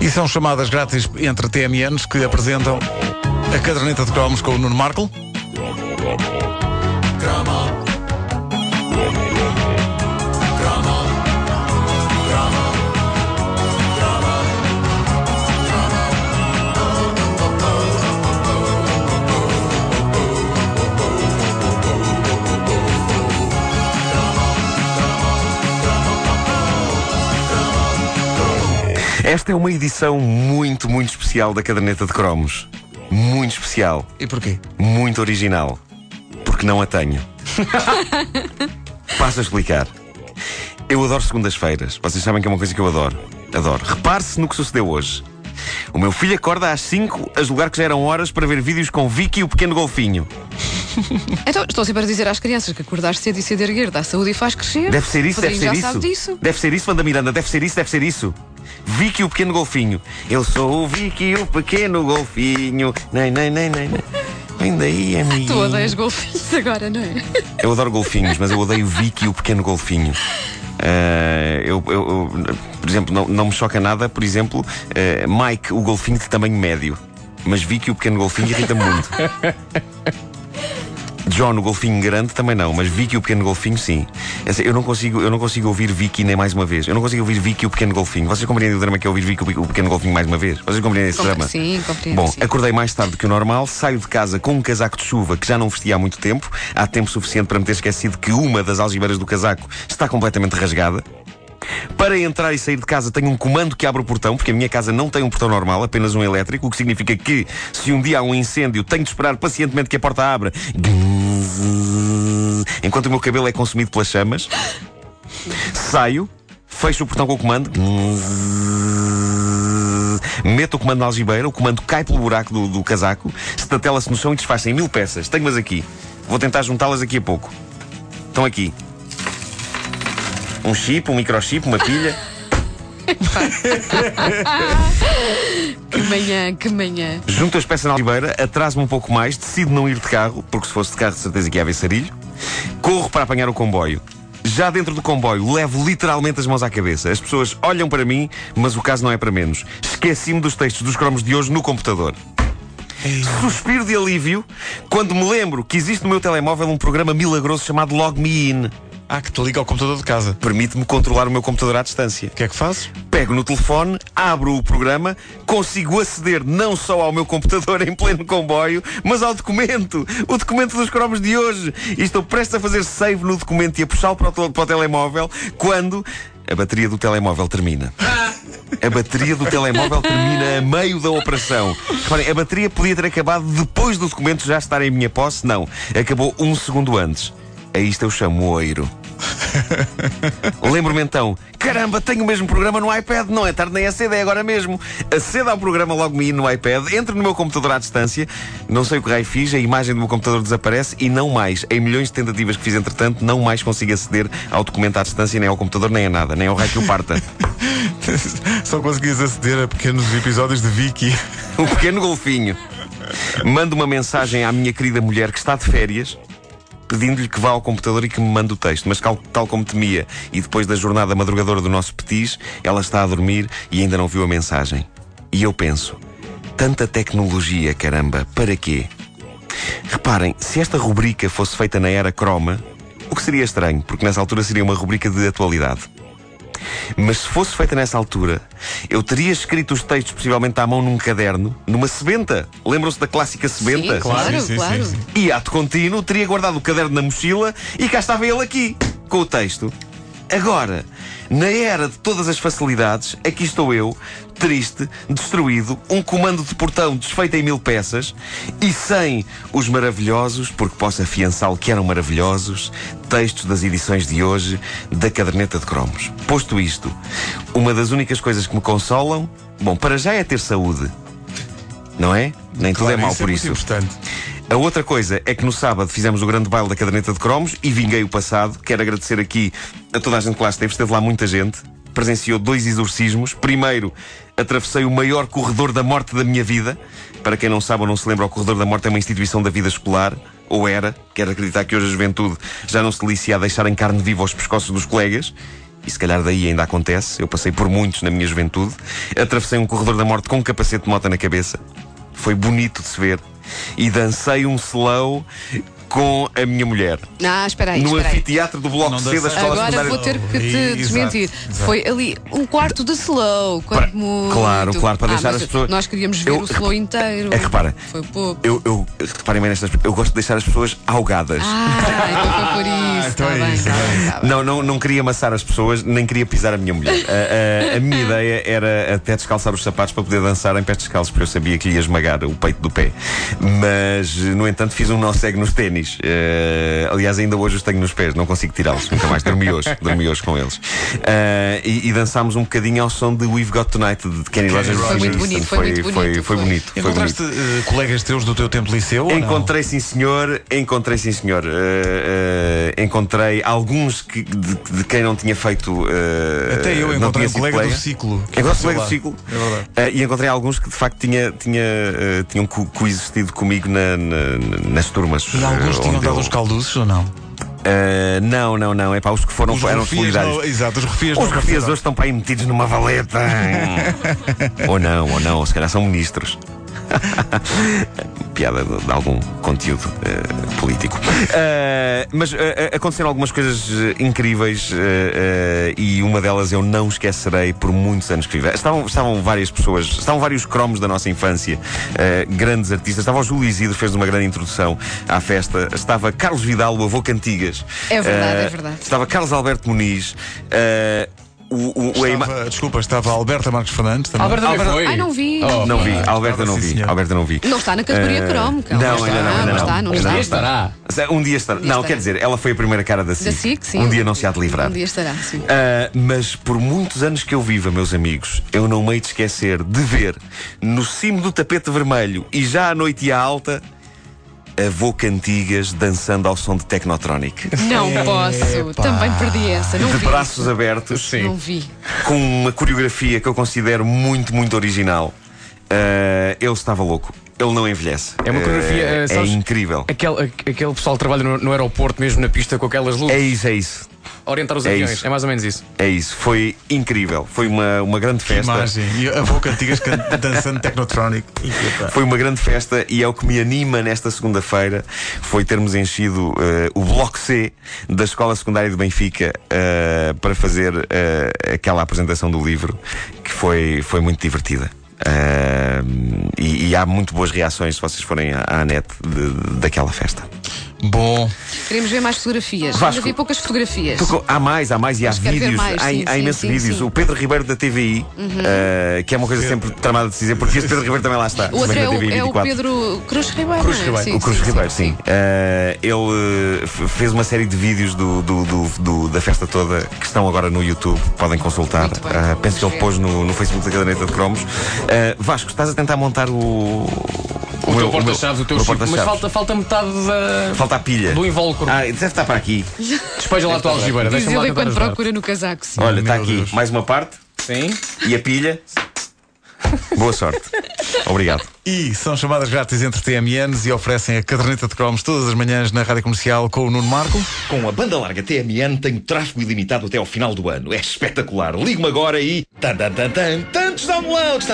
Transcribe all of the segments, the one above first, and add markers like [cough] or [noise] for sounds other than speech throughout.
E são chamadas grátis entre TMNs que apresentam a caderneta de cromos com o Nuno Marco. Esta é uma edição muito, muito especial da caderneta de cromos. Muito especial. E porquê? Muito original. Porque não a tenho. [laughs] Passo a explicar. Eu adoro segundas-feiras. Vocês sabem que é uma coisa que eu adoro. Adoro. Repare-se no que sucedeu hoje. O meu filho acorda às 5 a julgar que já eram horas para ver vídeos com Vicky e o pequeno golfinho. [laughs] Então, estou sempre a dizer às crianças que acordar cedo e cedo erguer dá saúde e faz crescer. Deve ser isso, deve ser já isso. sabe disso. Deve ser isso, Wanda Miranda, deve ser isso, deve ser isso. Vicky o pequeno golfinho. Eu sou o Vicky o pequeno golfinho. Nem, nem, nem, nem. nem. Vem daí, amiguinho. Tu odeias golfinhos [laughs] agora, não é? Eu adoro golfinhos, mas eu odeio Vicky o pequeno golfinho. Ah, eu, eu- eu, por exemplo, não, não me choca nada, por exemplo, ah, Mike, o golfinho de tamanho médio. Mas Vicky, o pequeno golfinho, irrita-me muito. [laughs] John, o golfinho grande, também não, mas Vicky, o pequeno golfinho, sim. Essa- Eu não, consigo, eu não consigo ouvir Vicky nem mais uma vez. Eu não consigo ouvir Vicky, o pequeno golfinho. Vocês compreendem o drama que é ouvir Vicky, o pequeno golfinho mais uma vez? Vocês compreendem esse Compre- drama? sim, compreendo, Bom, sim. acordei mais tarde do que o normal, saio de casa com um casaco de chuva que já não vestia há muito tempo. Há tempo suficiente para me ter esquecido que uma das algibeiras do casaco está completamente rasgada. Para entrar e sair de casa tenho um comando que abre o portão, porque a minha casa não tem um portão normal, apenas um elétrico, o que significa que se um dia há um incêndio, tenho de esperar pacientemente que a porta abra. Enquanto o meu cabelo é consumido pelas chamas. Saio, fecho o portão com o comando. Meto o comando na algibeira, o comando cai pelo buraco do, do casaco, estatela-se no chão e desfaz-se em mil peças. Tenho-as aqui. Vou tentar juntá-las daqui a pouco. Estão aqui. Um chip, um microchip, uma pilha. [laughs] Que manhã, que manhã. Junto as peças na algibeira, atraso-me um pouco mais, decido não ir de carro, porque se fosse de carro, de certeza que ia haver sarilho. Corro para apanhar o comboio. Já dentro do comboio, levo literalmente as mãos à cabeça. As pessoas olham para mim, mas o caso não é para menos. Esqueci-me dos textos dos cromos de hoje no computador. Suspiro de alívio quando me lembro que existe no meu telemóvel um programa milagroso chamado Log Me In. Ah, que te liga ao computador de casa. Permite-me controlar o meu computador à distância. O que é que fazes? Pego no telefone, abro o programa, consigo aceder não só ao meu computador [laughs] em pleno comboio, mas ao documento. O documento dos cromos de hoje. E estou prestes a fazer save no documento e a puxá-lo para, para o telemóvel quando a bateria do telemóvel termina. A bateria do telemóvel termina a meio da operação. Reparem, a bateria podia ter acabado depois do documento já estar em minha posse? Não. Acabou um segundo antes. A isto eu chamo oiro. [laughs] Lembro-me então, caramba, tenho o mesmo programa no iPad, não é tarde nem é cedo, é agora mesmo. Aceda ao programa logo me no iPad, entro no meu computador à distância, não sei o que raio fiz, a imagem do meu computador desaparece e não mais, em milhões de tentativas que fiz entretanto, não mais consigo aceder ao documento à distância, nem ao computador, nem a nada, nem ao raio que o parta. [laughs] Só conseguias aceder a pequenos episódios de Vicky. o [laughs] pequeno golfinho. Mando uma mensagem à minha querida mulher que está de férias, pedindo-lhe que vá ao computador e que me mande o texto. Mas tal, como temia, e depois da jornada madrugadora do nosso petis, ela está a dormir e ainda não viu a mensagem. E eu penso, tanta tecnologia, caramba, para quê? Reparem, se esta rubrica fosse feita na era croma, o que seria estranho, porque nessa altura seria uma rubrica de atualidade. Mas se fosse feita nessa altura, eu teria escrito os textos possivelmente à mão num caderno, numa sebenta. Lembram-se da clássica sebenta? Sim, claro, Sim, sim, claro. sim, sim. E ato contínuo, teria guardado o caderno na mochila e cá estava ele aqui, com o texto. Agora, na era de todas as facilidades, aqui estou eu, triste, destruído, um comando de portão desfeito em mil peças e sem os maravilhosos, porque posso afiançá-lo que eram maravilhosos, textos das edições de hoje da caderneta de cromos. Posto isto, uma das únicas coisas que me consolam, bom, para já é ter saúde. Não é? Nem tudo é Claro, mau isso por é isso. importante. A outra coisa é que no sábado fizemos o grande baile da caderneta de cromos e vinguei o passado. Quero agradecer aqui a toda a gente que lá esteve. Esteve lá muita gente. Presenciou dois exorcismos. Primeiro, atravessei o maior corredor da morte da minha vida. Para quem não sabe ou não se lembra, o corredor da morte é uma instituição da vida escolar. Ou era. Quero acreditar que hoje a juventude já não se delicia a deixar em carne viva os pescoços dos colegas. e se calhar daí ainda acontece. Eu passei por muitos na minha juventude. Atravessei um corredor da morte com um capacete de moto na cabeça. Foi bonito de se ver. E dancei um slow com a minha mulher. Ah, espera aí, no espera aí. anfiteatro do Bloco Não C da. Escola Agora Secundária. vou ter que te desmentir. exato. Foi ali um quarto de slow. Quando Para- muito. claro, claro, para Ah, deixar as pessoas- Nós queríamos ver Eu- o slow inteiro. É repara, Foi pouco. Eu, eu reparem bem nestas. Eu gosto de deixar as pessoas ahogadas. Ah, então foi por isso. então Tá é bem, isso, tá é bem, tá bem. Não, não, não queria amassar as pessoas, nem queria pisar a minha mulher. A, a- a minha ideia era até descalçar os sapatos para poder dançar em pés descalços, porque eu sabia que ia esmagar o peito do pé. Mas, no entanto, fiz um nó cego nos ténis. Eh, aliás, ainda hoje os tenho nos pés, não consigo tirá-los nunca mais. Dormi hoje, [laughs] dormi hoje com eles. Eh, e, e dançámos um bocadinho ao som de We've Got Tonight de Kenny Rogers. Foi muito bonito, foi muito foi, bonito, foi foi. bonito. foi Encontraste bonito. eh, colegas teus do teu tempo de liceu? Encontrei sim senhor, encontrei sim senhor. Eh, encontrei alguns que, de, de quem não tinha feito. Até eu encontrei um colega do ciclo. Encontrei um colega lá. do ciclo. É e encontrei alguns que de facto tinha, tinha, tinham co- coexistido comigo na- na- nas turmas. E alguns eh, tinham dado eu- os calduços ou não? Eh, não, não, não. É para os que foram Os eram refias solidários. Exato, os refias Os refias hoje estão para aí metidos numa valeta. [laughs] ou não, ou não, se calhar são ministros. [laughs] Piada de, de algum conteúdo eh, político. Eh, mas eh, aconteceram algumas coisas incríveis e uma delas eu não esquecerei por muitos anos que vivi. Estavam, estavam várias pessoas, estavam vários cromos da nossa infância, grandes artistas. Estava o Júlio Isidro, fez uma grande introdução à festa. Estava Carlos Vidal, o avô Cantigas. É verdade, é verdade. Estava Carlos Alberto Muniz. Eh, o, o, o- a ima- Estava, desculpa, estava a Alberta Marques Fernandes também. Alberto também Alberto- foi. Ai, não vi. Oh, Não vi, Alberta não vi. Alberta não vi. Não está na categoria Eh, Chrome, calma. não, ainda não, ainda não está, não está. Um dia estará. Um dia estará. Não, quer dizer, ela foi a primeira cara da SIC. Da SIC, sim. Um dia não se há de livrar. Um dia estará, sim. Ah, mas por muitos anos que eu viva, meus amigos, eu não me hei de esquecer de ver no cimo do tapete vermelho e já à noite e à alta. Avô Cantigas dançando ao som de Technotronic. Não posso. Também perdi essa. Não De vi. braços abertos, Sim. Não vi. com uma coreografia que eu considero muito, muito original. Ah, ele estava louco. Ele não envelhece. É uma coreografia, Ah, eh, é sabes- incrível. Aquele, aquele pessoal que trabalha no, no aeroporto, mesmo na pista com aquelas luzes, É isso, é isso. Orientar os é aviões. isso. É mais ou menos isso. É isso. Foi incrível. Foi uma, uma grande Que festa. imagem. E a boca antigas [laughs] dançando Technotronic. Foi uma grande festa e é o que me anima nesta segunda-feira foi termos enchido eh, o Bloco C da Escola Secundária de Benfica eh, para fazer eh, aquela apresentação do livro que foi, foi muito divertida. E, e há muito boas reações se vocês forem à, à net de- de- daquela festa. Bom, Queremos ver mais fotografias. Vasco. Ainda vi poucas fotografias. Tocou- há mais, há mais e há Mas vídeos. mais, há, sim, há sim, imensos sim, vídeos. sim. O Pedro Ribeiro da TVI, eh, que é uma coisa sempre tramada de se dizer, porque este Pedro Ribeiro também lá está. O outro é da o, TVI é o 24. Pedro Cruz Ribeiro. Cruz é? Ribeiro. Sim, O Cruz sim, Ribeiro, sim, sim. Eh, ele eh, fez uma série de vídeos do, do- do- do- da festa toda que estão agora no YouTube, podem consultar. Eh, penso que ele pôs no, no Facebook da Caderneta de Cromos. Vasco, estás a tentar montar o. O, teu porta-chaves, o teu chip. Mas falta, falta metade da, Falta a pilha. do invólucro. Ah, deve estar para aqui. [laughs] Despeja lá a tua algibeira. Diz Deixa-me lá ele enquanto procura no casaco. Sim. Olha, está aqui Deus. mais uma parte Sim. e a pilha. [laughs] Boa sorte. Obrigado. e são chamadas grátis entre TMNs e oferecem a caderneta de cromos todas as manhãs na rádio comercial com o Nuno Marco. Com a banda larga TMN tenho tráfego ilimitado até ao final do ano. É espetacular. Ligo-me agora e. Tan, tan, tan, tan, tantos downloads,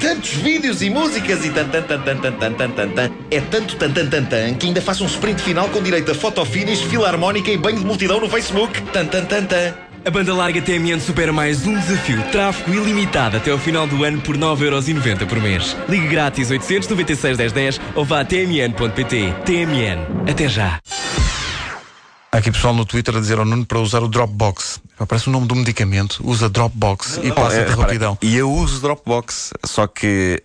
tantos vídeos e músicas e é tanto tan que ainda faço um sprint final com direito a foto finish, filarmónica e banho de multidão no Facebook. A banda larga TMN supera mais um desafio. Tráfego ilimitado até ao final do ano por 9,90€ por mês. Ligue grátis 896 1010 ou vá a tmn.pt. TMN. Até já. Há aqui pessoal no Twitter a dizer ao Nuno para usar o Dropbox. Parece o nome do medicamento. Usa Dropbox e passa-te eh, repara, rapidão. E eu uso Dropbox, só que